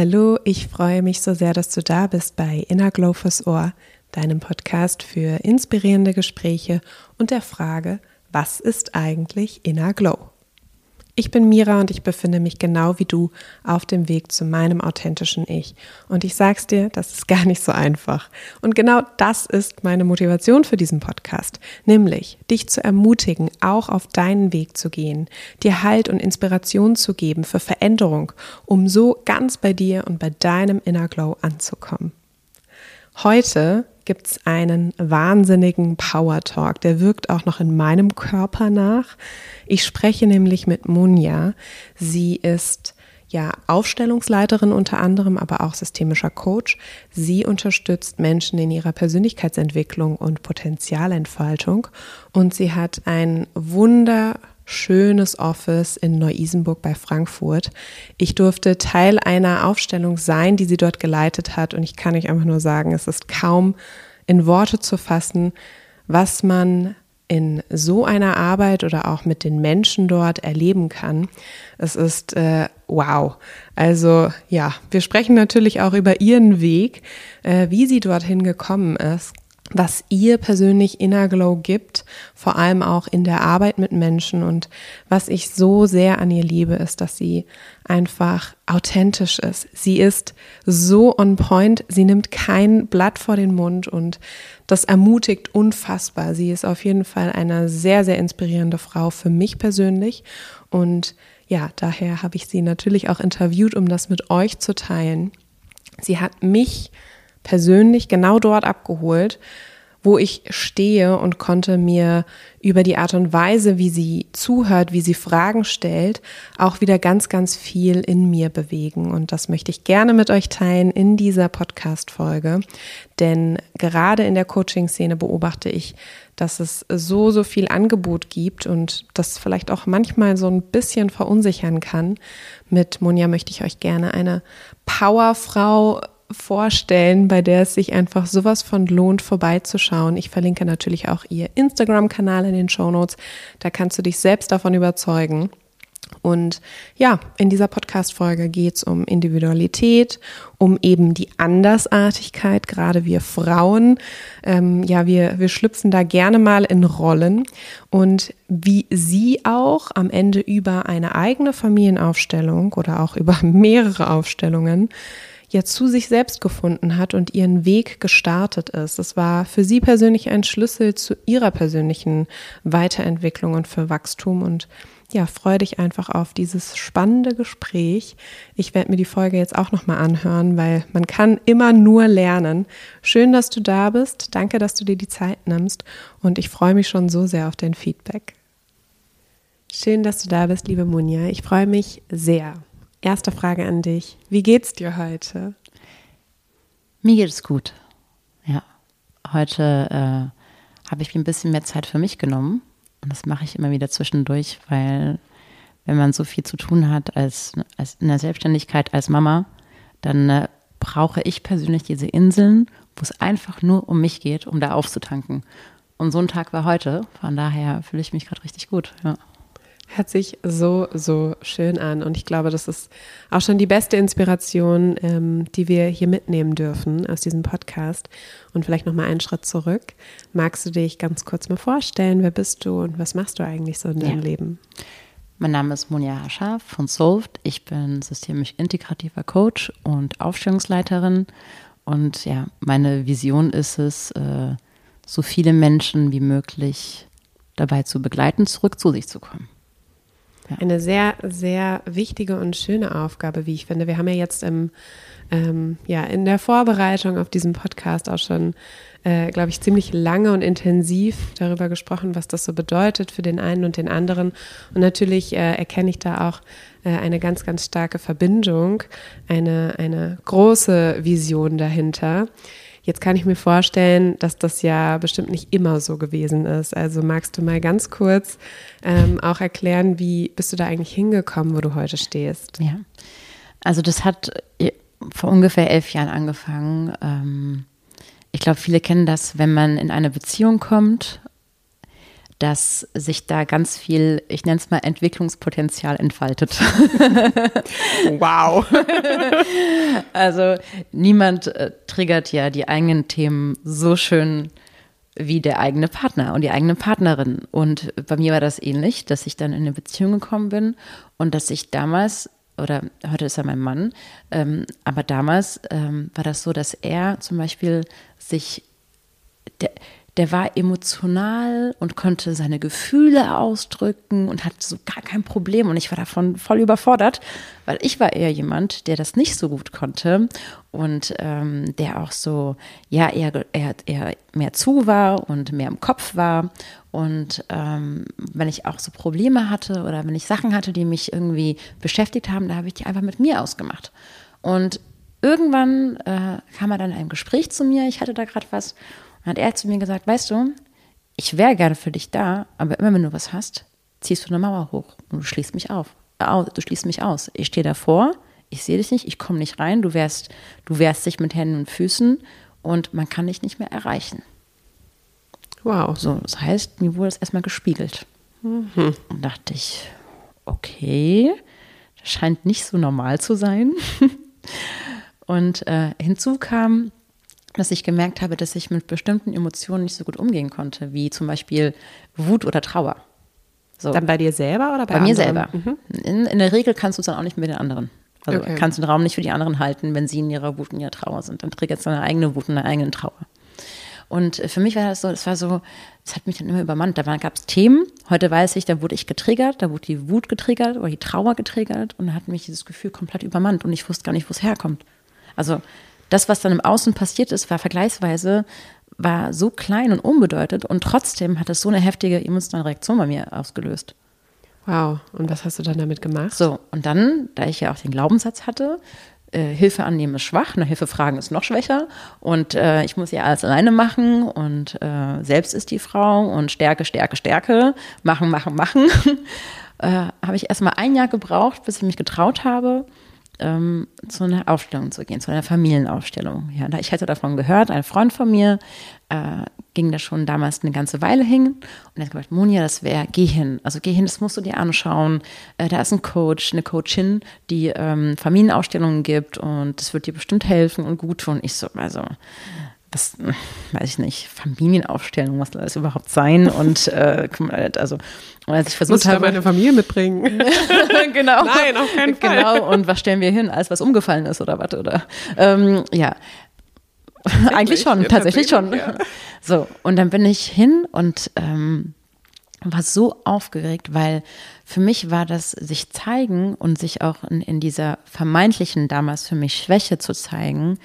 Hallo, ich freue mich so sehr, dass du da bist bei Inner Glow fürs Ohr, deinem Podcast für inspirierende Gespräche und der Frage, was ist eigentlich Inner Glow? Ich bin Mira und ich befinde mich genau wie du auf dem Weg zu meinem authentischen Ich. Und ich sag's dir, das ist gar nicht so einfach. Und genau das ist meine Motivation für diesen Podcast, nämlich dich zu ermutigen, auch auf deinen Weg zu gehen, dir Halt und Inspiration zu geben für Veränderung, um so ganz bei dir und bei deinem Inner Glow anzukommen. Heute gibt es einen wahnsinnigen Power Talk. Der wirkt auch noch in meinem Körper nach. Ich spreche nämlich mit Munja. Sie ist ja Aufstellungsleiterin unter anderem, aber auch systemischer Coach. Sie unterstützt Menschen in ihrer Persönlichkeitsentwicklung und Potenzialentfaltung und sie hat ein wunder schönes Office in Neu-Isenburg bei Frankfurt. Ich durfte Teil einer Aufstellung sein, die sie dort geleitet hat und ich kann euch einfach nur sagen, es ist kaum in Worte zu fassen, was man in so einer Arbeit oder auch mit den Menschen dort erleben kann. Es ist äh, wow. Also ja, wir sprechen natürlich auch über ihren Weg, äh, wie sie dorthin gekommen ist was ihr persönlich Inner Glow gibt, vor allem auch in der Arbeit mit Menschen. Und was ich so sehr an ihr liebe, ist, dass sie einfach authentisch ist. Sie ist so on point, sie nimmt kein Blatt vor den Mund und das ermutigt unfassbar. Sie ist auf jeden Fall eine sehr, sehr inspirierende Frau für mich persönlich. Und ja, daher habe ich sie natürlich auch interviewt, um das mit euch zu teilen. Sie hat mich persönlich genau dort abgeholt, wo ich stehe und konnte mir über die Art und Weise, wie sie zuhört, wie sie Fragen stellt, auch wieder ganz, ganz viel in mir bewegen. Und das möchte ich gerne mit euch teilen in dieser Podcast-Folge. Denn gerade in der Coaching-Szene beobachte ich, dass es so, so viel Angebot gibt und das vielleicht auch manchmal so ein bisschen verunsichern kann. Mit Monja möchte ich euch gerne eine Powerfrau vorstellen, bei der es sich einfach sowas von lohnt, vorbeizuschauen. Ich verlinke natürlich auch ihr Instagram-Kanal in den Show Notes. Da kannst du dich selbst davon überzeugen. Und ja, in dieser Podcast-Folge geht es um Individualität, um eben die Andersartigkeit, gerade wir Frauen. Ähm, ja, wir, wir schlüpfen da gerne mal in Rollen und wie sie auch am Ende über eine eigene Familienaufstellung oder auch über mehrere Aufstellungen ja zu sich selbst gefunden hat und ihren Weg gestartet ist. Es war für sie persönlich ein Schlüssel zu ihrer persönlichen Weiterentwicklung und für Wachstum und ja, freue dich einfach auf dieses spannende Gespräch. Ich werde mir die Folge jetzt auch nochmal anhören, weil man kann immer nur lernen. Schön, dass du da bist. Danke, dass du dir die Zeit nimmst und ich freue mich schon so sehr auf dein Feedback. Schön, dass du da bist, liebe Munja. Ich freue mich sehr. Erste Frage an dich. Wie geht's dir heute? Mir geht es gut. Ja. Heute äh, habe ich mir ein bisschen mehr Zeit für mich genommen. Und das mache ich immer wieder zwischendurch, weil wenn man so viel zu tun hat als, als in der Selbstständigkeit als Mama, dann äh, brauche ich persönlich diese Inseln, wo es einfach nur um mich geht, um da aufzutanken. Und so ein Tag war heute. Von daher fühle ich mich gerade richtig gut. Ja. Hört sich so, so schön an. Und ich glaube, das ist auch schon die beste Inspiration, ähm, die wir hier mitnehmen dürfen aus diesem Podcast. Und vielleicht nochmal einen Schritt zurück. Magst du dich ganz kurz mal vorstellen? Wer bist du und was machst du eigentlich so in deinem ja. Leben? Mein Name ist Monja Hascha von Solved. Ich bin systemisch integrativer Coach und Aufstellungsleiterin. Und ja, meine Vision ist es, äh, so viele Menschen wie möglich dabei zu begleiten, zurück zu sich zu kommen. Eine sehr, sehr wichtige und schöne Aufgabe, wie ich finde. Wir haben ja jetzt im, ähm, ja, in der Vorbereitung auf diesen Podcast auch schon, äh, glaube ich, ziemlich lange und intensiv darüber gesprochen, was das so bedeutet für den einen und den anderen. Und natürlich äh, erkenne ich da auch äh, eine ganz, ganz starke Verbindung, eine, eine große Vision dahinter. Jetzt kann ich mir vorstellen, dass das ja bestimmt nicht immer so gewesen ist. Also magst du mal ganz kurz ähm, auch erklären, wie bist du da eigentlich hingekommen, wo du heute stehst? Ja, also das hat äh, vor ungefähr elf Jahren angefangen. Ähm, ich glaube, viele kennen das, wenn man in eine Beziehung kommt, dass sich da ganz viel, ich nenne es mal Entwicklungspotenzial entfaltet. wow. also niemand äh, triggert ja die eigenen Themen so schön wie der eigene Partner und die eigene Partnerin. Und bei mir war das ähnlich, dass ich dann in eine Beziehung gekommen bin und dass ich damals, oder heute ist er mein Mann, ähm, aber damals ähm, war das so, dass er zum Beispiel sich, der, der war emotional und konnte seine Gefühle ausdrücken und hatte so gar kein Problem. Und ich war davon voll überfordert, weil ich war eher jemand, der das nicht so gut konnte und ähm, der auch so, ja, eher, eher, eher mehr zu war und mehr im Kopf war. Und ähm, wenn ich auch so Probleme hatte oder wenn ich Sachen hatte, die mich irgendwie beschäftigt haben, da habe ich die einfach mit mir ausgemacht. Und irgendwann äh, kam er dann in einem Gespräch zu mir, ich hatte da gerade was hat er zu mir gesagt, weißt du, ich wäre gerne für dich da, aber immer wenn du was hast, ziehst du eine Mauer hoch und du schließt mich auf. Du schließt mich aus. Ich stehe davor, ich sehe dich nicht, ich komme nicht rein, du wärst, du wehrst dich mit Händen und Füßen und man kann dich nicht mehr erreichen. Wow. So, das heißt, mir wurde es erstmal gespiegelt. Mhm. Und dachte ich, okay, das scheint nicht so normal zu sein. und äh, hinzu kam, dass ich gemerkt habe, dass ich mit bestimmten Emotionen nicht so gut umgehen konnte, wie zum Beispiel Wut oder Trauer. So. Dann bei dir selber oder bei, bei mir selber? Mhm. In, in, der Regel kannst du es dann auch nicht mit den anderen. Also okay. kannst du den Raum nicht für die anderen halten, wenn sie in ihrer Wut und ihrer Trauer sind. Dann triggert es deine eigene Wut und deine eigene Trauer. Und für mich war das so, es war so, es hat mich dann immer übermannt. Da gab es Themen, heute weiß ich, da wurde ich getriggert, da wurde die Wut getriggert oder die Trauer getriggert und da hat mich dieses Gefühl komplett übermannt und ich wusste gar nicht, wo es herkommt. Also das, was dann im Außen passiert ist, war vergleichsweise war so klein und unbedeutend und trotzdem hat es so eine heftige emotionale Reaktion bei mir ausgelöst. Wow, und was hast du dann damit gemacht? So, und dann, da ich ja auch den Glaubenssatz hatte, äh, Hilfe annehmen ist schwach, eine Hilfe fragen ist noch schwächer und äh, ich muss ja alles alleine machen und äh, selbst ist die Frau und Stärke, Stärke, Stärke, machen, machen, machen, äh, habe ich erstmal ein Jahr gebraucht, bis ich mich getraut habe, ähm, zu einer Aufstellung zu gehen, zu einer Familienaufstellung. Ja, ich hatte davon gehört, ein Freund von mir äh, ging da schon damals eine ganze Weile hin und er hat gesagt, Monja, das wäre, geh hin. Also geh hin, das musst du dir anschauen. Äh, da ist ein Coach, eine Coachin, die ähm, Familienausstellungen gibt und das wird dir bestimmt helfen und gut tun. Ich so, also das weiß ich nicht, Familienaufstellung, was soll das überhaupt sein? Und äh, also, und als ich versucht Muss habe. meine Familie mitbringen. genau. Nein, auf keinen Fall. Genau, und was stellen wir hin, als was umgefallen ist oder was? Oder ähm, ja. Eigentlich schon, ja, tatsächlich, schon. Ja. So, und dann bin ich hin und ähm, war so aufgeregt, weil für mich war das sich zeigen und sich auch in, in dieser vermeintlichen damals für mich Schwäche zu zeigen,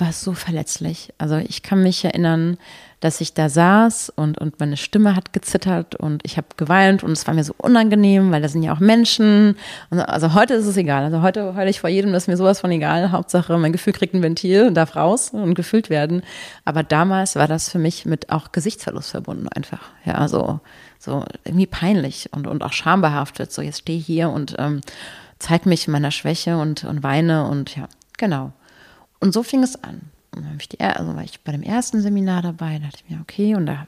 war so verletzlich. Also ich kann mich erinnern, dass ich da saß und, und meine Stimme hat gezittert und ich habe geweint und es war mir so unangenehm, weil da sind ja auch Menschen. Und also heute ist es egal. Also heute heule ich vor jedem, das ist mir sowas von egal. Hauptsache, mein Gefühl kriegt ein Ventil und darf raus und gefüllt werden. Aber damals war das für mich mit auch Gesichtsverlust verbunden einfach. Ja, also so irgendwie peinlich und, und auch schambehaftet. So, jetzt stehe ich hier und ähm, zeig mich in meiner Schwäche und, und weine und ja, genau. Und so fing es an. Und dann ich die, also war ich bei dem ersten Seminar dabei, da dachte ich mir, okay, und da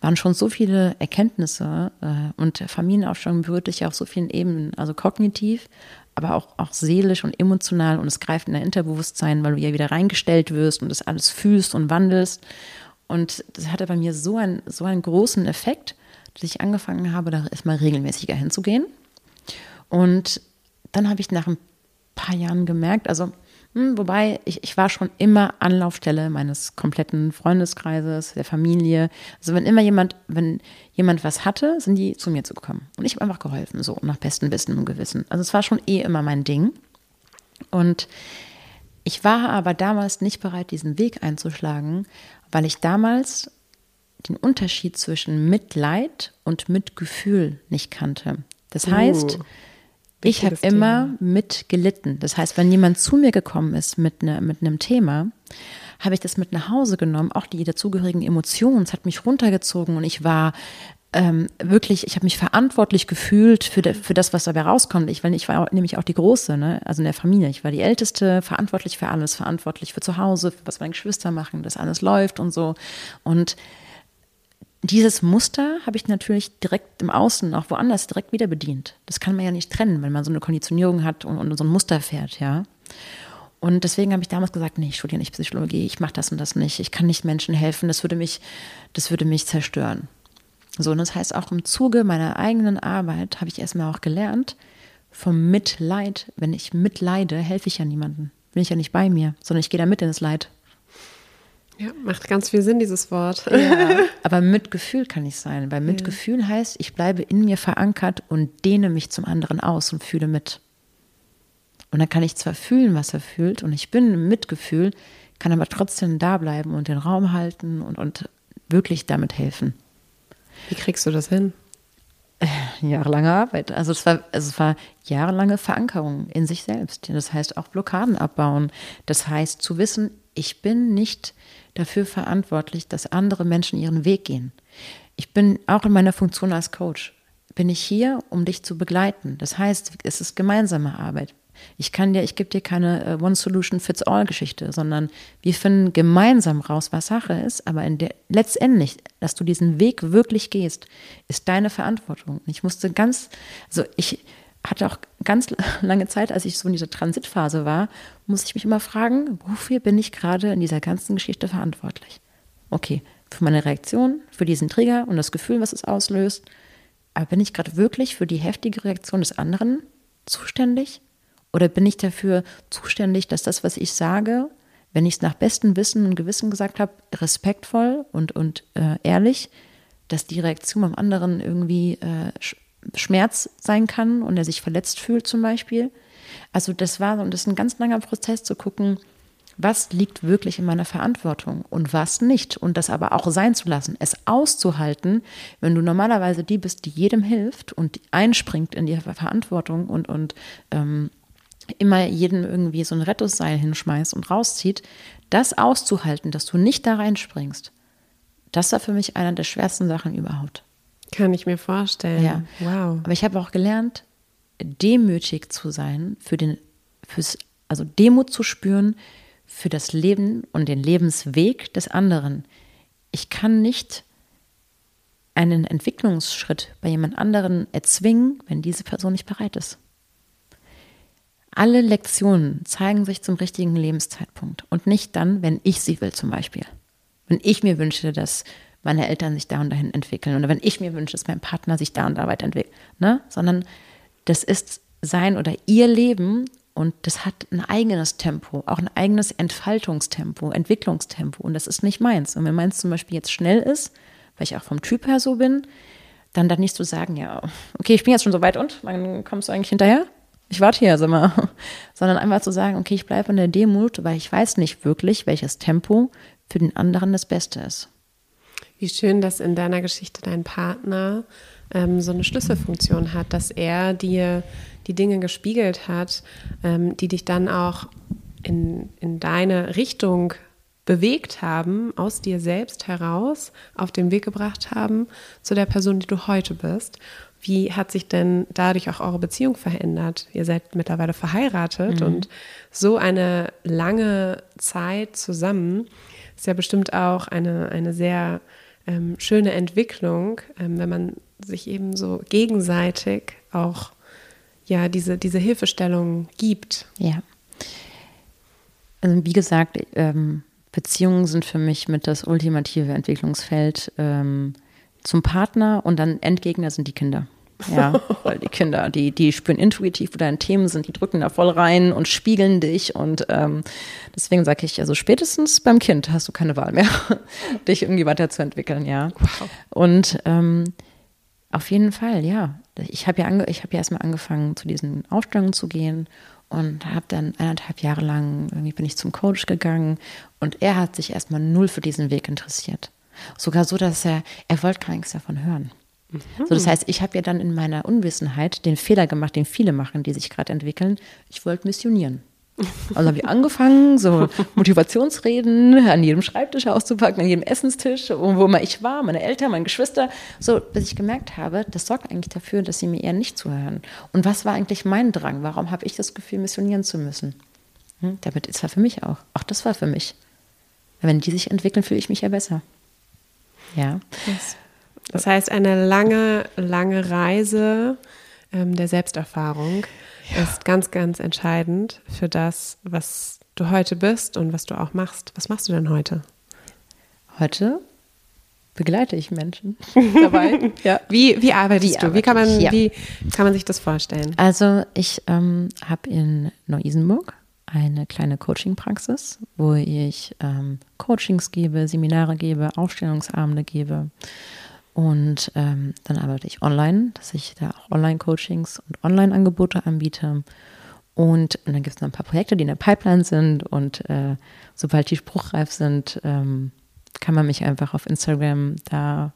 waren schon so viele Erkenntnisse äh, und Familienaufstellung dich ja auf so vielen Ebenen, also kognitiv, aber auch, auch seelisch und emotional und es greift in dein Interbewusstsein, weil du ja wieder reingestellt wirst und das alles fühlst und wandelst. Und das hatte bei mir so, ein, so einen großen Effekt, dass ich angefangen habe, da erstmal regelmäßiger hinzugehen. Und dann habe ich nach ein paar Jahren gemerkt, also hm, wobei ich, ich war schon immer Anlaufstelle meines kompletten Freundeskreises, der Familie. Also wenn immer jemand, wenn jemand was hatte, sind die zu mir zu gekommen. Und ich habe einfach geholfen, so nach bestem Wissen und Gewissen. Also es war schon eh immer mein Ding. Und ich war aber damals nicht bereit, diesen Weg einzuschlagen, weil ich damals den Unterschied zwischen Mitleid und Mitgefühl nicht kannte. Das heißt, uh. Ich habe immer mitgelitten. Das heißt, wenn jemand zu mir gekommen ist mit, ne, mit einem Thema, habe ich das mit nach Hause genommen, auch die dazugehörigen Emotionen. Es hat mich runtergezogen und ich war ähm, wirklich, ich habe mich verantwortlich gefühlt für, de, für das, was dabei rauskommt. Ich, weil ich war nämlich auch die Große, ne? also in der Familie. Ich war die Älteste, verantwortlich für alles, verantwortlich für zu Hause, für was meine Geschwister machen, dass alles läuft und so. Und dieses Muster habe ich natürlich direkt im Außen, auch woanders, direkt wieder bedient. Das kann man ja nicht trennen, wenn man so eine Konditionierung hat und, und so ein Muster fährt, ja. Und deswegen habe ich damals gesagt, nee, ich studiere nicht Psychologie, ich mache das und das nicht, ich kann nicht Menschen helfen, das würde mich, das würde mich zerstören. So, und das heißt auch im Zuge meiner eigenen Arbeit habe ich erstmal auch gelernt, vom Mitleid, wenn ich mitleide, helfe ich ja niemandem. Bin ich ja nicht bei mir, sondern ich gehe da mit ins Leid. Ja, macht ganz viel Sinn, dieses Wort. Ja, aber Mitgefühl kann ich sein, weil Mitgefühl ja. heißt, ich bleibe in mir verankert und dehne mich zum anderen aus und fühle mit. Und dann kann ich zwar fühlen, was er fühlt, und ich bin im Mitgefühl, kann aber trotzdem da bleiben und den Raum halten und, und wirklich damit helfen. Wie kriegst du das hin? Jahrelange Arbeit. Also es war, also es war jahrelange Verankerung in sich selbst. Das heißt auch Blockaden abbauen. Das heißt zu wissen, ich bin nicht dafür verantwortlich, dass andere Menschen ihren Weg gehen. Ich bin auch in meiner Funktion als Coach, bin ich hier, um dich zu begleiten. Das heißt, es ist gemeinsame Arbeit. Ich kann dir, ich gebe dir keine äh, One-Solution-Fits-All-Geschichte, sondern wir finden gemeinsam raus, was Sache ist, aber der, letztendlich, dass du diesen Weg wirklich gehst, ist deine Verantwortung. Ich musste ganz, also ich hatte auch ganz lange Zeit, als ich so in dieser Transitphase war, muss ich mich immer fragen, wofür bin ich gerade in dieser ganzen Geschichte verantwortlich? Okay, für meine Reaktion, für diesen Trigger und das Gefühl, was es auslöst. Aber bin ich gerade wirklich für die heftige Reaktion des anderen zuständig? Oder bin ich dafür zuständig, dass das, was ich sage, wenn ich es nach bestem Wissen und Gewissen gesagt habe, respektvoll und, und äh, ehrlich, dass die Reaktion beim anderen irgendwie äh, Schmerz sein kann und er sich verletzt fühlt zum Beispiel. Also das war und das ist ein ganz langer Prozess zu gucken, was liegt wirklich in meiner Verantwortung und was nicht. Und das aber auch sein zu lassen, es auszuhalten, wenn du normalerweise die bist, die jedem hilft und einspringt in die Verantwortung und, und ähm, immer jedem irgendwie so ein Rettungsseil hinschmeißt und rauszieht, das auszuhalten, dass du nicht da reinspringst, das war für mich einer der schwersten Sachen überhaupt. Kann ich mir vorstellen. Ja. Wow. Aber ich habe auch gelernt, demütig zu sein, für den, fürs, also Demut zu spüren für das Leben und den Lebensweg des anderen. Ich kann nicht einen Entwicklungsschritt bei jemand anderen erzwingen, wenn diese Person nicht bereit ist. Alle Lektionen zeigen sich zum richtigen Lebenszeitpunkt und nicht dann, wenn ich sie will zum Beispiel. Wenn ich mir wünsche, dass meine Eltern sich da und dahin entwickeln oder wenn ich mir wünsche, dass mein Partner sich da und da weiterentwickelt, ne? sondern das ist sein oder ihr Leben und das hat ein eigenes Tempo, auch ein eigenes Entfaltungstempo, Entwicklungstempo und das ist nicht meins. Und wenn meins zum Beispiel jetzt schnell ist, weil ich auch vom Typ her so bin, dann dann nicht zu so sagen, ja, okay, ich bin jetzt schon so weit und, wann kommst du eigentlich hinterher? Ich warte hier, sag mal. Sondern einfach zu sagen, okay, ich bleibe in der Demut, weil ich weiß nicht wirklich, welches Tempo für den anderen das Beste ist. Wie schön, dass in deiner Geschichte dein Partner ähm, so eine Schlüsselfunktion hat, dass er dir die Dinge gespiegelt hat, ähm, die dich dann auch in, in deine Richtung bewegt haben, aus dir selbst heraus auf den Weg gebracht haben zu der Person, die du heute bist. Wie hat sich denn dadurch auch eure Beziehung verändert? Ihr seid mittlerweile verheiratet mhm. und so eine lange Zeit zusammen ist ja bestimmt auch eine, eine sehr ähm, schöne Entwicklung, ähm, wenn man sich eben so gegenseitig auch ja diese, diese Hilfestellung gibt. Ja. Also wie gesagt, ähm, Beziehungen sind für mich mit das ultimative Entwicklungsfeld ähm, zum Partner und dann Endgegner sind die Kinder. Ja, weil die Kinder, die, die spüren intuitiv, wo deine Themen sind, die drücken da voll rein und spiegeln dich. Und ähm, deswegen sage ich, also spätestens beim Kind hast du keine Wahl mehr, dich irgendwie weiterzuentwickeln, ja. Wow. Und ähm, auf jeden Fall, ja. Ich habe ja, ange ich hab ja erstmal angefangen, zu diesen Aufstellungen zu gehen und habe dann eineinhalb Jahre lang, irgendwie bin ich zum Coach gegangen und er hat sich erstmal null für diesen Weg interessiert. Sogar so, dass er, er wollte gar nichts davon hören. Mhm. So, das heißt, ich habe ja dann in meiner Unwissenheit den Fehler gemacht, den viele machen, die sich gerade entwickeln. Ich wollte missionieren. Also habe ich angefangen, so Motivationsreden an jedem Schreibtisch auszupacken, an jedem Essenstisch, wo immer ich war, meine Eltern, meine Geschwister, so, bis ich gemerkt habe, das sorgt eigentlich dafür, dass sie mir eher nicht zuhören. Und was war eigentlich mein Drang? Warum habe ich das Gefühl, missionieren zu müssen? Hm, damit ist war für mich auch. Auch das war für mich. Wenn die sich entwickeln, fühle ich mich ja besser. Ja. Yes. Das heißt, eine lange, lange Reise ähm, der Selbsterfahrung ja. ist ganz, ganz entscheidend für das, was du heute bist und was du auch machst. Was machst du denn heute? Heute begleite ich Menschen dabei. ja. Wie, wie arbeitest wie du? Wie kann, man, ja. wie kann man sich das vorstellen? Also ich ähm, habe in Neu-Isenburg eine kleine Coaching-Praxis, wo ich ähm, Coachings gebe, Seminare gebe, Aufstellungsabende gebe. Und ähm, dann arbeite ich online, dass ich da auch Online-Coachings und Online-Angebote anbiete. Und, und dann gibt es noch ein paar Projekte, die in der Pipeline sind. Und äh, sobald die spruchreif sind, ähm, kann man mich einfach auf Instagram, da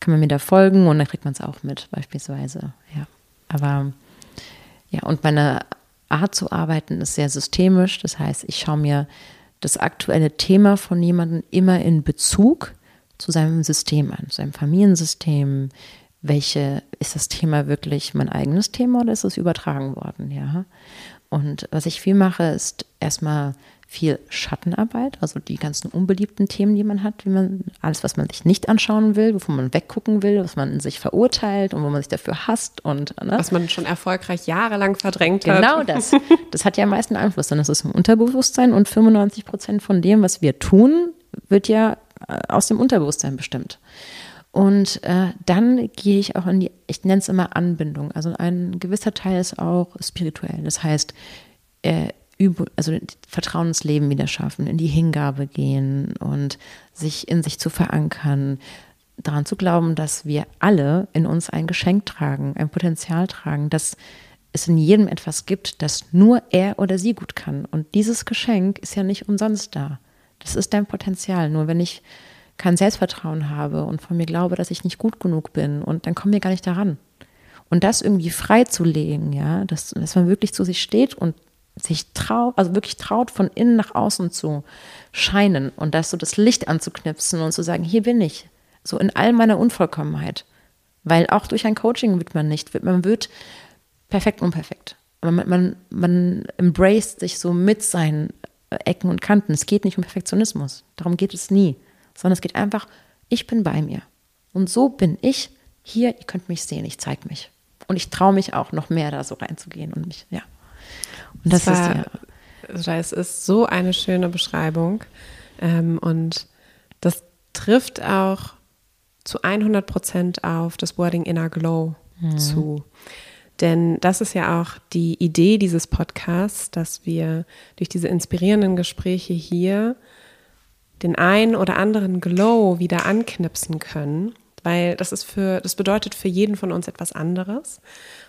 kann man mir da folgen und dann kriegt man es auch mit, beispielsweise. Ja. Aber ja, und meine Art zu arbeiten ist sehr systemisch. Das heißt, ich schaue mir das aktuelle Thema von jemandem immer in Bezug zu seinem System an, seinem Familiensystem. Welche ist das Thema wirklich mein eigenes Thema oder ist es übertragen worden? Ja. Und was ich viel mache, ist erstmal viel Schattenarbeit, also die ganzen unbeliebten Themen, die man hat, wie man alles, was man sich nicht anschauen will, wovon man weggucken will, was man in sich verurteilt und wo man sich dafür hasst und ne? was man schon erfolgreich jahrelang verdrängt genau hat. Genau das. Das hat ja am meisten Einfluss, denn das ist im Unterbewusstsein und 95 Prozent von dem, was wir tun, wird ja äh, aus dem Unterbewusstsein bestimmt. Und äh, dann gehe ich auch in die, ich nenne es immer Anbindung. Also ein gewisser Teil ist auch spirituell. Das heißt, äh, also Vertrauen ins Leben wieder schaffen, in die Hingabe gehen und sich in sich zu verankern, daran zu glauben, dass wir alle in uns ein Geschenk tragen, ein Potenzial tragen, dass es in jedem etwas gibt, das nur er oder sie gut kann. Und dieses Geschenk ist ja nicht umsonst da. Das ist dein Potenzial. Nur wenn ich kein Selbstvertrauen habe und von mir glaube, dass ich nicht gut genug bin und dann kommen wir gar nicht daran. Und das irgendwie freizulegen, ja, dass, dass man wirklich zu sich steht und sich traut, also wirklich traut, von innen nach außen zu scheinen und das so das Licht anzuknipsen und zu sagen, hier bin ich, so in all meiner Unvollkommenheit. Weil auch durch ein Coaching wird man nicht, man wird perfekt unperfekt. Man, man, man embraced sich so mit seinen Ecken und Kanten. Es geht nicht um Perfektionismus. Darum geht es nie. Sondern es geht einfach, ich bin bei mir. Und so bin ich hier, ihr könnt mich sehen, ich zeige mich. Und ich traue mich auch noch mehr da so reinzugehen und mich, ja. Und das, das war, ist ja. Es ist so eine schöne Beschreibung. Ähm, und das trifft auch zu 100 Prozent auf das Wording Inner Glow mhm. zu. Denn das ist ja auch die Idee dieses Podcasts, dass wir durch diese inspirierenden Gespräche hier den einen oder anderen Glow wieder anknipsen können, weil das ist für, das bedeutet für jeden von uns etwas anderes.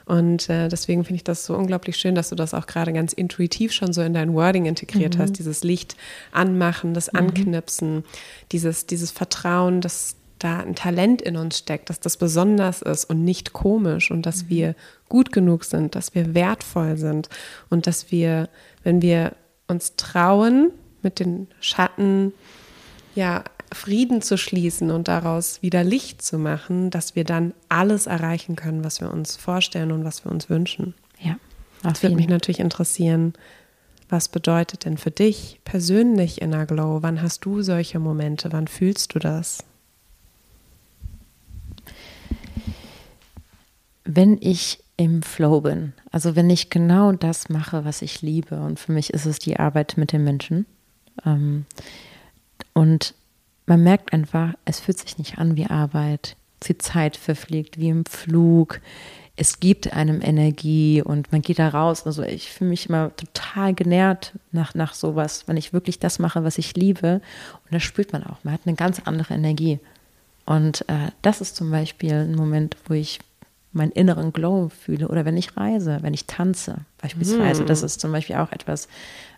Und äh, deswegen finde ich das so unglaublich schön, dass du das auch gerade ganz intuitiv schon so in dein Wording integriert mhm. hast. Dieses Licht anmachen, das mhm. Anknipsen, dieses, dieses Vertrauen, dass da ein Talent in uns steckt, dass das besonders ist und nicht komisch und dass mhm. wir gut genug sind, dass wir wertvoll sind und dass wir, wenn wir uns trauen, mit den Schatten ja Frieden zu schließen und daraus wieder Licht zu machen, dass wir dann alles erreichen können, was wir uns vorstellen und was wir uns wünschen. Ja. Das würde mich natürlich interessieren, was bedeutet denn für dich persönlich Inner Glow? Wann hast du solche Momente? Wann fühlst du das? Wenn ich im Flow bin, also wenn ich genau das mache, was ich liebe, und für mich ist es die Arbeit mit den Menschen. Ähm, und man merkt einfach, es fühlt sich nicht an wie Arbeit. Die Zeit verfliegt wie im Flug. Es gibt einem Energie und man geht da raus. Also ich fühle mich immer total genährt nach, nach sowas, wenn ich wirklich das mache, was ich liebe. Und das spürt man auch. Man hat eine ganz andere Energie. Und äh, das ist zum Beispiel ein Moment, wo ich meinen inneren Glow fühle oder wenn ich reise, wenn ich tanze beispielsweise. Mm. Das ist zum Beispiel auch etwas,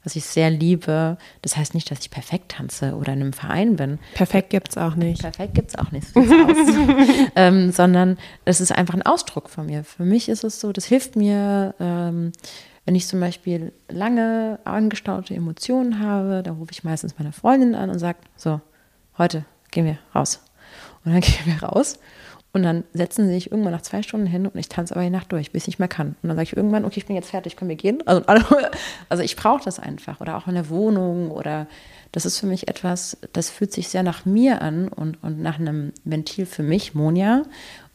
was ich sehr liebe. Das heißt nicht, dass ich perfekt tanze oder in einem Verein bin. Perfekt gibt es auch nicht. Perfekt gibt es auch nicht, so ähm, sondern es ist einfach ein Ausdruck von mir. Für mich ist es so, das hilft mir, ähm, wenn ich zum Beispiel lange angestaute Emotionen habe, da rufe ich meistens meine Freundin an und sage, so, heute gehen wir raus. Und dann gehen wir raus Und dann setzen sie sich irgendwann nach zwei Stunden hin und ich tanze aber die Nacht durch, bis ich nicht mehr kann. Und dann sage ich irgendwann, okay, ich bin jetzt fertig, können wir gehen? Also, also ich brauche das einfach. Oder auch in der Wohnung oder das ist für mich etwas, das fühlt sich sehr nach mir an und, und nach einem Ventil für mich, Monja.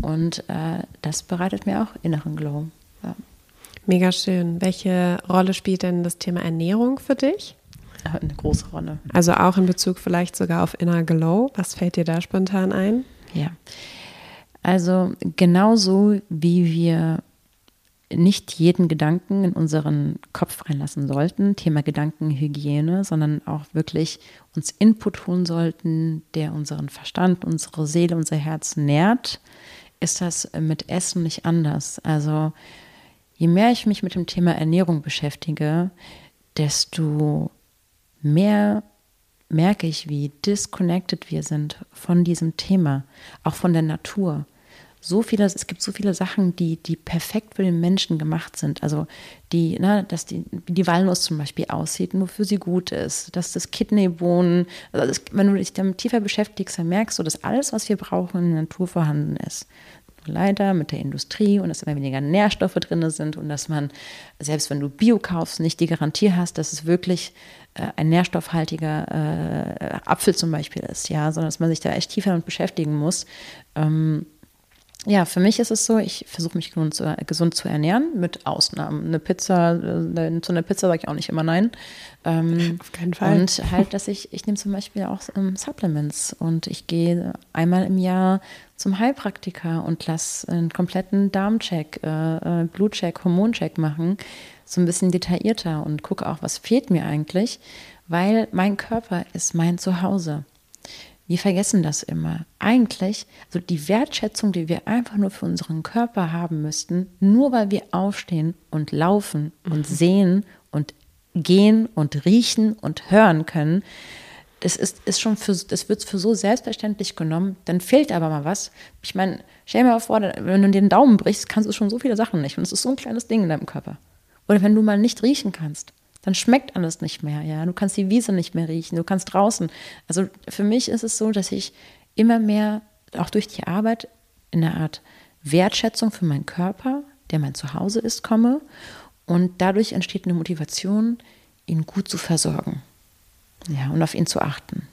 Und äh, das bereitet mir auch inneren Glow. Ja. Mega schön. Welche Rolle spielt denn das Thema Ernährung für dich? Eine große Rolle. Also auch in Bezug vielleicht sogar auf Inner Glow. Was fällt dir da spontan ein? Ja. Also genauso wie wir nicht jeden Gedanken in unseren Kopf reinlassen sollten, Thema Gedankenhygiene, sondern auch wirklich uns Input holen sollten, der unseren Verstand, unsere Seele, unser Herz nährt, ist das mit Essen nicht anders. Also je mehr ich mich mit dem Thema Ernährung beschäftige, desto mehr merke ich, wie disconnected wir sind von diesem Thema, auch von der Natur so viele, es gibt so viele Sachen, die, die perfekt für den Menschen gemacht sind. Also die, ne, dass die, die Walnuss zum Beispiel aussieht, nur für sie gut ist, dass das Kidneybohnen, also das, wenn du dich damit tiefer beschäftigst, dann merkst du, dass alles, was wir brauchen, in der Natur vorhanden ist. Leider mit der Industrie und dass immer weniger Nährstoffe drin sind und dass man, selbst wenn du Bio kaufst, nicht die Garantie hast, dass es wirklich äh, ein nährstoffhaltiger äh, Apfel zum Beispiel ist, ja, sondern dass man sich da echt tiefer damit beschäftigen muss. Ähm, ja, für mich ist es so, ich versuche mich gesund zu, gesund zu, ernähren, mit Ausnahmen. Eine Pizza, äh, zu einer Pizza sage ich auch nicht immer nein. Ähm, Auf keinen Fall. Und halt, dass ich, ich nehme zum Beispiel auch ähm, Supplements und ich gehe einmal im Jahr zum Heilpraktiker und lasse einen kompletten Darmcheck, äh, äh, Blutcheck, Hormoncheck machen, so ein bisschen detaillierter und gucke auch, was fehlt mir eigentlich, weil mein Körper ist mein Zuhause. Wir vergessen das immer. Eigentlich, also die Wertschätzung, die wir einfach nur für unseren Körper haben müssten, nur weil wir aufstehen und laufen und mhm. sehen und gehen und riechen und hören können, das ist, ist schon für, das wird für so selbstverständlich genommen, dann fehlt aber mal was. Ich meine, stell dir mal vor, wenn du den Daumen brichst, kannst du schon so viele Sachen nicht. Und es ist so ein kleines Ding in deinem Körper. Oder wenn du mal nicht riechen kannst dann schmeckt alles nicht mehr. Ja, du kannst die Wiese nicht mehr riechen, du kannst draußen. Also für mich ist es so, dass ich immer mehr auch durch die Arbeit in einer Art Wertschätzung für meinen Körper, der mein Zuhause ist, komme und dadurch entsteht eine Motivation, ihn gut zu versorgen. Ja, und auf ihn zu achten.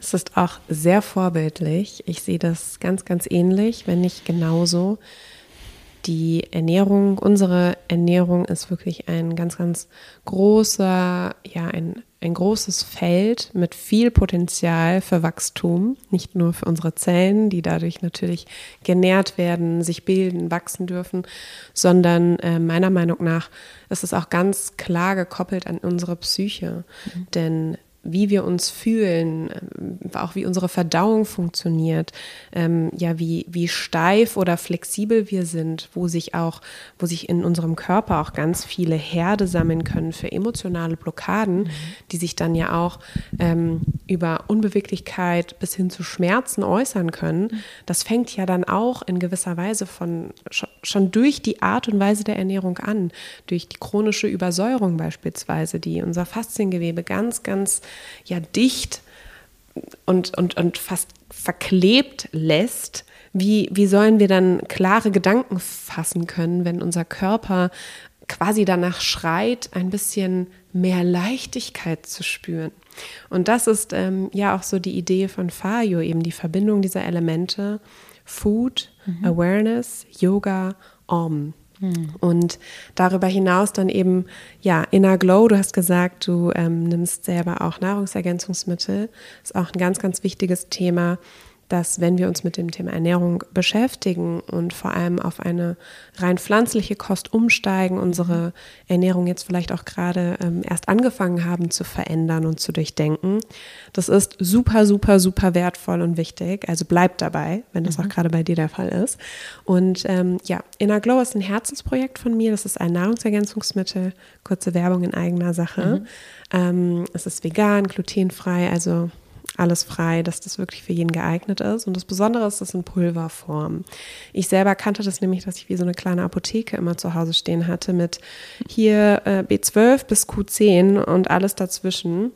Es ist auch sehr vorbildlich. Ich sehe das ganz, ganz ähnlich, wenn nicht genauso die Ernährung, unsere Ernährung ist wirklich ein ganz, ganz großer, ja, ein, ein großes Feld mit viel Potenzial für Wachstum, nicht nur für unsere Zellen, die dadurch natürlich genährt werden, sich bilden, wachsen dürfen, sondern äh, meiner Meinung nach ist es auch ganz klar gekoppelt an unsere Psyche. Mhm. Denn wie wir uns fühlen, ähm, auch wie unsere Verdauung funktioniert, ähm, ja, wie, wie steif oder flexibel wir sind, wo sich auch, wo sich in unserem Körper auch ganz viele Herde sammeln können für emotionale Blockaden, mhm. die sich dann ja auch ähm, über Unbeweglichkeit bis hin zu Schmerzen äußern können. Mhm. Das fängt ja dann auch in gewisser Weise von schon durch die Art und Weise der Ernährung an, durch die chronische Übersäuerung beispielsweise, die unser Fasziengewebe ganz, ganz ja dicht und, und, und fast verklebt lässt, wie, wie sollen wir dann klare Gedanken fassen können, wenn unser Körper quasi danach schreit, ein bisschen mehr Leichtigkeit zu spüren? Und das ist ähm, ja auch so die Idee von Fayo, eben die Verbindung dieser Elemente, Food, mhm. Awareness, Yoga, Om. Hm. Und darüber hinaus dann eben, ja, Inner Glow, du hast gesagt, du ähm, nimmst selber auch Nahrungsergänzungsmittel. Ist auch ein ganz, ganz wichtiges Thema dass wenn wir uns mit dem Thema Ernährung beschäftigen und vor allem auf eine rein pflanzliche Kost umsteigen, unsere Ernährung jetzt vielleicht auch gerade ähm, erst angefangen haben zu verändern und zu durchdenken, das ist super, super, super wertvoll und wichtig. Also bleibt dabei, wenn das mhm. auch gerade bei dir der Fall ist. Und ähm, ja, Inner Glow ist ein Herzensprojekt von mir. Das ist ein Nahrungsergänzungsmittel, kurze Werbung in eigener Sache. Mhm. Ähm, es ist vegan, glutenfrei, also alles frei, dass das wirklich für jeden geeignet ist. Und das Besondere ist, das in Pulverform. Ich selber kannte das nämlich, dass ich wie so eine kleine Apotheke immer zu Hause stehen hatte mit hier äh, B12 bis Q10 und alles dazwischen.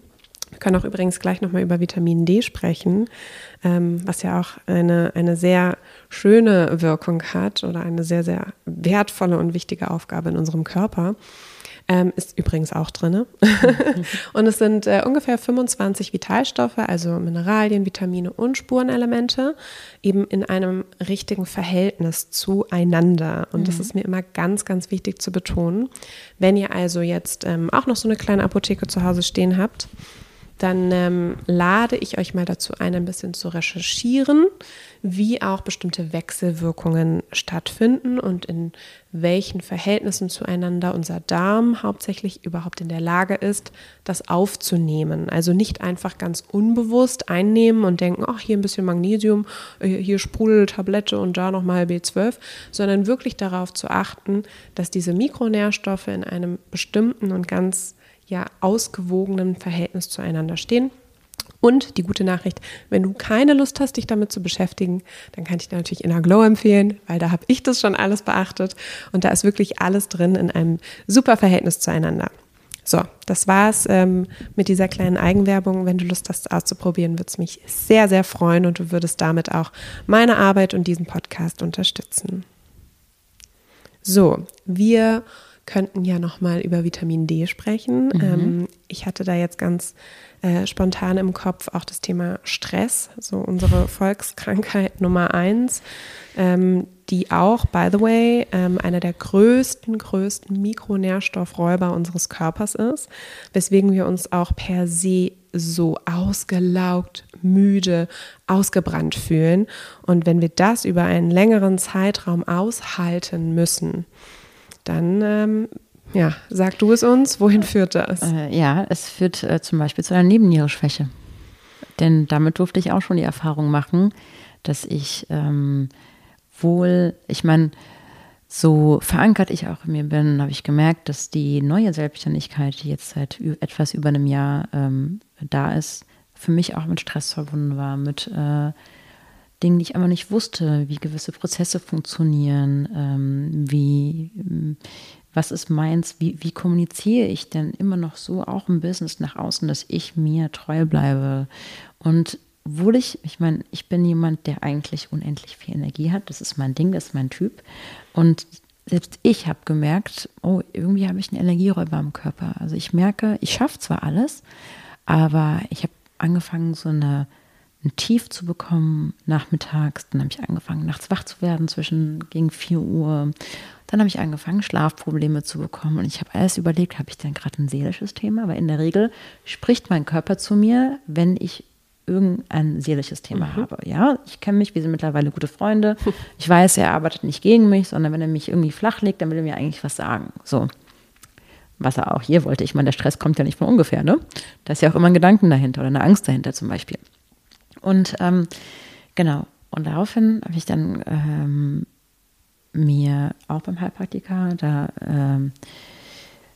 Wir können auch übrigens gleich nochmal über Vitamin D sprechen, ähm, was ja auch eine, eine sehr schöne Wirkung hat oder eine sehr, sehr wertvolle und wichtige Aufgabe in unserem Körper. Ähm, ist übrigens auch drin. und es sind äh, ungefähr 25 Vitalstoffe, also Mineralien, Vitamine und Spurenelemente, eben in einem richtigen Verhältnis zueinander. Und mhm. das ist mir immer ganz, ganz wichtig zu betonen. Wenn ihr also jetzt ähm, auch noch so eine kleine Apotheke zu Hause stehen habt, dann ähm, lade ich euch mal dazu ein, ein bisschen zu recherchieren, wie auch bestimmte Wechselwirkungen stattfinden und in welchen Verhältnissen zueinander unser Darm hauptsächlich überhaupt in der Lage ist, das aufzunehmen. Also nicht einfach ganz unbewusst einnehmen und denken, ach, hier ein bisschen Magnesium, äh, hier Sprudeltablette und da nochmal B12, sondern wirklich darauf zu achten, dass diese Mikronährstoffe in einem bestimmten und ganz ja ausgewogenen Verhältnis zueinander stehen. Und die gute Nachricht, wenn du keine Lust hast, dich damit zu beschäftigen, dann kann ich dir natürlich Inner Glow empfehlen, weil da habe ich das schon alles beachtet und da ist wirklich alles drin in einem super Verhältnis zueinander. So, das war's ähm, mit dieser kleinen Eigenwerbung. Wenn du Lust hast, auszuprobieren, würde es mich sehr, sehr freuen und du würdest damit auch meine Arbeit und diesen Podcast unterstützen. So, wir könnten ja nochmal über Vitamin D sprechen. Mhm. Ähm, ich hatte da jetzt ganz äh, spontan im Kopf auch das Thema Stress, so unsere Volkskrankheit Nummer eins, ähm, die auch, by the way, ähm, einer der größten, größten Mikronährstoffräuber unseres Körpers ist, weswegen wir uns auch per se so ausgelaugt, müde, ausgebrannt fühlen. Und wenn wir das über einen längeren Zeitraum aushalten müssen, dann ähm, ja, sag du es uns, wohin führt das? Äh, ja, es führt äh, zum Beispiel zu einer Nebennierenschwäche. Denn damit durfte ich auch schon die Erfahrung machen, dass ich ähm, wohl, ich meine, so verankert ich auch in mir bin, habe ich gemerkt, dass die neue Selbstständigkeit, die jetzt seit etwas über einem Jahr ähm, da ist, für mich auch mit Stress verbunden war, mit äh, Dingen, die ich aber nicht wusste, wie gewisse Prozesse funktionieren, ähm, wie, ähm, was ist meins, wie, wie kommuniziere ich denn immer noch so auch im Business nach außen, dass ich mir treu bleibe. Und obwohl ich, ich meine, ich bin jemand, der eigentlich unendlich viel Energie hat, das ist mein Ding, das ist mein Typ. Und selbst ich habe gemerkt, oh, irgendwie habe ich einen Energieräuber im Körper. Also ich merke, ich schaffe zwar alles, aber ich habe angefangen, so eine ein Tief zu bekommen nachmittags. Dann habe ich angefangen, nachts wach zu werden zwischen gegen 4 Uhr. Dann habe ich angefangen, Schlafprobleme zu bekommen. Und ich habe alles überlegt, habe ich denn gerade ein seelisches Thema? Weil in der Regel spricht mein Körper zu mir, wenn ich irgendein seelisches Thema mhm. habe. Ja, ich kenne mich, wir sind mittlerweile gute Freunde. Ich weiß, er arbeitet nicht gegen mich, sondern wenn er mich irgendwie flach legt, dann will er mir eigentlich was sagen. So. Was er auch hier wollte. Ich meine, der Stress kommt ja nicht von ungefähr, ne? Da ist ja auch immer ein Gedanken dahinter oder eine Angst dahinter zum Beispiel. Und ähm, genau, und daraufhin habe ich dann ähm, mir auch beim Heilpraktiker da ähm,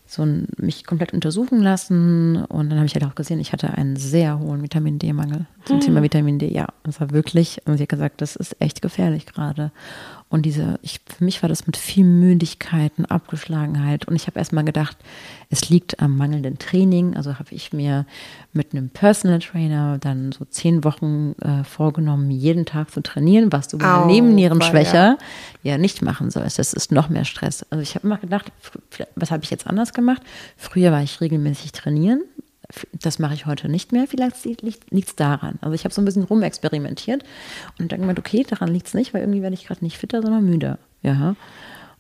so ein, mich komplett untersuchen lassen und dann habe ich halt auch gesehen, ich hatte einen sehr hohen Vitamin D-Mangel zum mhm. Thema Vitamin D. Ja, das war wirklich, und sie hat gesagt, das ist echt gefährlich gerade. Und diese, ich, für mich war das mit viel Müdigkeiten, Abgeschlagenheit. Und ich habe erstmal gedacht, es liegt am mangelnden Training. Also habe ich mir mit einem Personal Trainer dann so zehn Wochen äh, vorgenommen, jeden Tag zu trainieren, was du bei einer Nebennierenschwäche ja. ja nicht machen sollst. Das ist noch mehr Stress. Also ich habe immer gedacht, was habe ich jetzt anders gemacht? Früher war ich regelmäßig trainieren, das mache ich heute nicht mehr. Vielleicht liegt es daran. Also ich habe so ein bisschen rumexperimentiert und dann gemeint, okay, daran liegt es nicht, weil irgendwie werde ich gerade nicht fitter, sondern müder. Ja.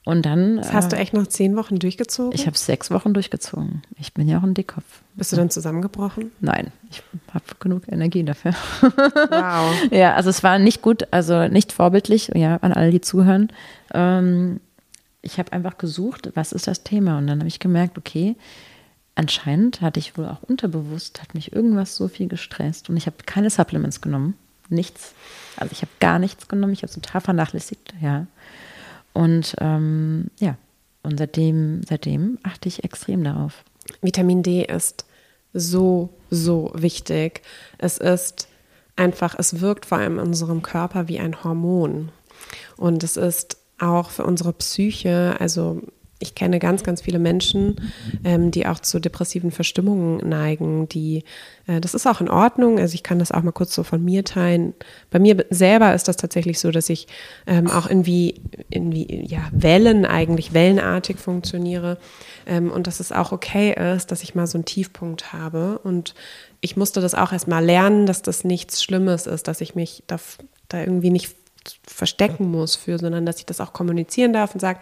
Und dann. Das hast äh, du echt noch zehn Wochen durchgezogen? Ich habe sechs Wochen durchgezogen. Ich bin ja auch ein Dickkopf. Bist du dann zusammengebrochen? Nein, ich habe genug Energie dafür. Wow. ja, also es war nicht gut, also nicht vorbildlich, ja, an alle, die zuhören. Ähm, ich habe einfach gesucht, was ist das Thema? Und dann habe ich gemerkt, okay, anscheinend hatte ich wohl auch unterbewusst, hat mich irgendwas so viel gestresst und ich habe keine Supplements genommen. Nichts. Also ich habe gar nichts genommen. Ich habe es total vernachlässigt, ja. Und ähm, ja, und seitdem, seitdem achte ich extrem darauf. Vitamin D ist so, so wichtig. Es ist einfach, es wirkt vor allem in unserem Körper wie ein Hormon. Und es ist auch für unsere Psyche, also ich kenne ganz, ganz viele Menschen, ähm, die auch zu depressiven Verstimmungen neigen, die, äh, das ist auch in Ordnung, also ich kann das auch mal kurz so von mir teilen. Bei mir selber ist das tatsächlich so, dass ich ähm, auch irgendwie, irgendwie, ja, Wellen eigentlich, wellenartig funktioniere. Ähm, und dass es auch okay ist, dass ich mal so einen Tiefpunkt habe. Und ich musste das auch erst mal lernen, dass das nichts Schlimmes ist, dass ich mich da, da irgendwie nicht verstecken muss für, sondern dass ich das auch kommunizieren darf und sage,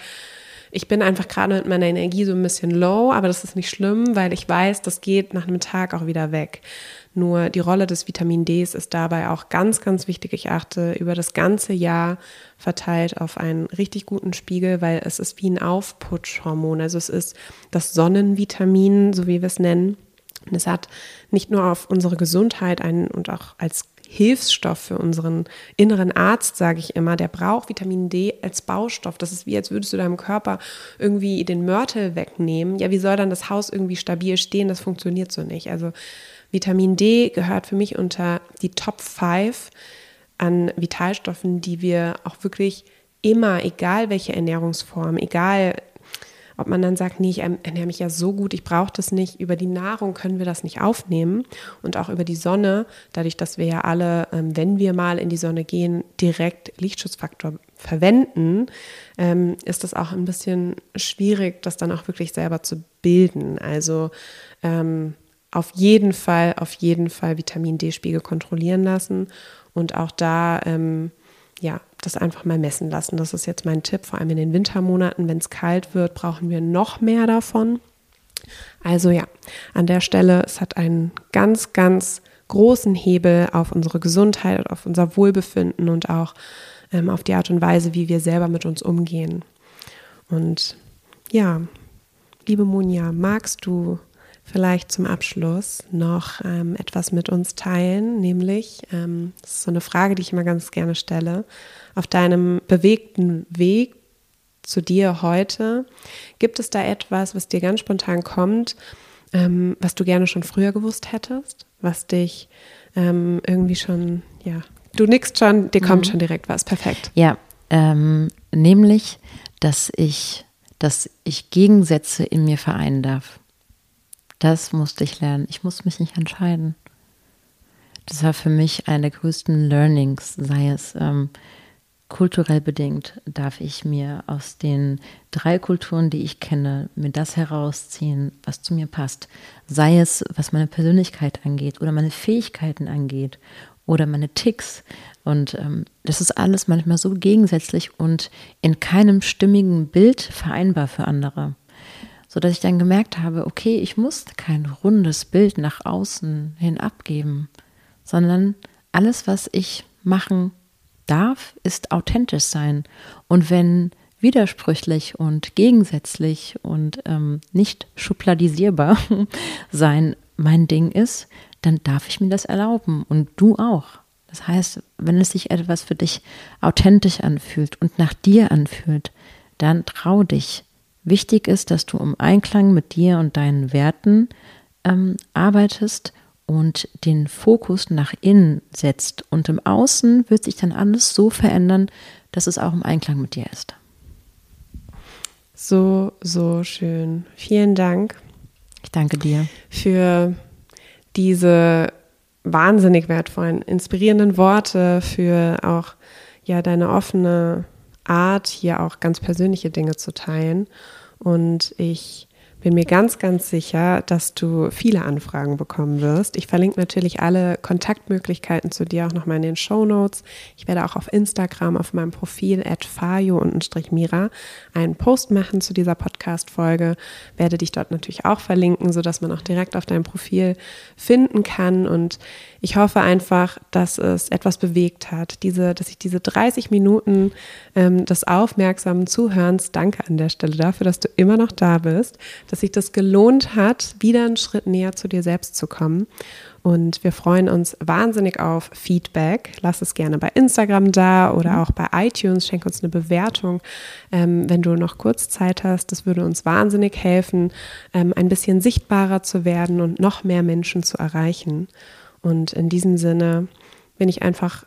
ich bin einfach gerade mit meiner Energie so ein bisschen low, aber das ist nicht schlimm, weil ich weiß, das geht nach einem Tag auch wieder weg. Nur die Rolle des Vitamin Ds ist dabei auch ganz, ganz wichtig. Ich achte über das ganze Jahr verteilt auf einen richtig guten Spiegel, weil es ist wie ein Aufputschhormon. Also es ist das Sonnenvitamin, so wie wir es nennen. Und es hat nicht nur auf unsere Gesundheit einen und auch als Hilfsstoff für unseren inneren Arzt, sage ich immer. Der braucht Vitamin D als Baustoff. Das ist wie, als würdest du deinem Körper irgendwie den Mörtel wegnehmen. Ja, wie soll dann das Haus irgendwie stabil stehen? Das funktioniert so nicht. Also Vitamin D gehört für mich unter die Top 5 an Vitalstoffen, die wir auch wirklich immer, egal welche Ernährungsform, egal ob man dann sagt, nee, ich ernähre mich ja so gut, ich brauche das nicht. Über die Nahrung können wir das nicht aufnehmen und auch über die Sonne, dadurch, dass wir ja alle, ähm, wenn wir mal in die Sonne gehen, direkt Lichtschutzfaktor verwenden, ähm, ist das auch ein bisschen schwierig, das dann auch wirklich selber zu bilden. Also ähm, auf jeden Fall, auf jeden Fall Vitamin D-Spiegel kontrollieren lassen und auch da ja, das einfach mal messen lassen. Das ist jetzt mein Tipp, vor allem in den Wintermonaten. Wenn es kalt wird, brauchen wir noch mehr davon. Also ja, an der Stelle, es hat einen ganz, ganz großen Hebel auf unsere Gesundheit, auf unser Wohlbefinden und auch ähm, auf die Art und Weise, wie wir selber mit uns umgehen. Und ja, liebe Munja, magst du vielleicht zum Abschluss noch ähm, etwas mit uns teilen, nämlich, ähm, das ist so eine Frage, die ich immer ganz gerne stelle, auf deinem bewegten Weg zu dir heute, gibt es da etwas, was dir ganz spontan kommt, ähm, was du gerne schon früher gewusst hättest, was dich ähm, irgendwie schon, ja, du nickst schon, dir kommt mhm. schon direkt was, perfekt. Ja, ähm, nämlich, dass ich, dass ich Gegensätze in mir vereinen darf. Das musste ich lernen. Ich musste mich nicht entscheiden. Das war für mich eine der größten Learnings, sei es ähm, kulturell bedingt, darf ich mir aus den drei Kulturen, die ich kenne, mir das herausziehen, was zu mir passt. Sei es, was meine Persönlichkeit angeht oder meine Fähigkeiten angeht oder meine Ticks. Und ähm, das ist alles manchmal so gegensätzlich und in keinem stimmigen Bild vereinbar für andere so dass ich dann gemerkt habe, okay, ich muss kein rundes Bild nach außen hin abgeben, sondern alles, was ich machen darf, ist authentisch sein. Und wenn widersprüchlich und gegensätzlich und ähm, nicht schubladisierbar sein mein Ding ist, dann darf ich mir das erlauben und du auch. Das heißt, wenn es sich etwas für dich authentisch anfühlt und nach dir anfühlt, dann trau dich, Wichtig ist, dass du im Einklang mit dir und deinen Werten ähm, arbeitest und den Fokus nach innen setzt. Und im Außen wird sich dann alles so verändern, dass es auch im Einklang mit dir ist. So, so schön. Vielen Dank. Ich danke dir. Für diese wahnsinnig wertvollen, inspirierenden Worte, für auch ja deine offene Art, hier auch ganz persönliche Dinge zu teilen. Und ich bin mir ganz, ganz sicher, dass du viele Anfragen bekommen wirst. Ich verlinke natürlich alle Kontaktmöglichkeiten zu dir auch nochmal in den Show Notes. Ich werde auch auf Instagram auf meinem Profil at fayo-mira einen Post machen zu dieser Podcast-Folge. Werde dich dort natürlich auch verlinken, sodass man auch direkt auf dein Profil finden kann. Und ich hoffe einfach, dass es etwas bewegt hat. Diese, dass ich diese 30 Minuten ähm, des aufmerksamen Zuhörens, danke an der Stelle dafür, dass du immer noch da bist, dass sich das gelohnt hat, wieder einen Schritt näher zu dir selbst zu kommen. Und wir freuen uns wahnsinnig auf Feedback. Lass es gerne bei Instagram da oder mhm. auch bei iTunes. Schenk uns eine Bewertung, ähm, wenn du noch kurz Zeit hast. Das würde uns wahnsinnig helfen, ähm, ein bisschen sichtbarer zu werden und noch mehr Menschen zu erreichen. Und in diesem Sinne bin ich einfach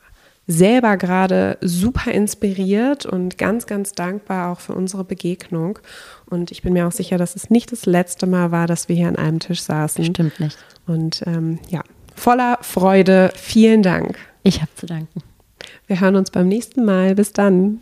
selber gerade super inspiriert und ganz, ganz dankbar auch für unsere Begegnung. Und ich bin mir auch sicher, dass es nicht das letzte Mal war, dass wir hier an einem Tisch saßen. Stimmt nicht. Und ähm, ja, voller Freude. Vielen Dank. Ich habe zu danken. Wir hören uns beim nächsten Mal. Bis dann.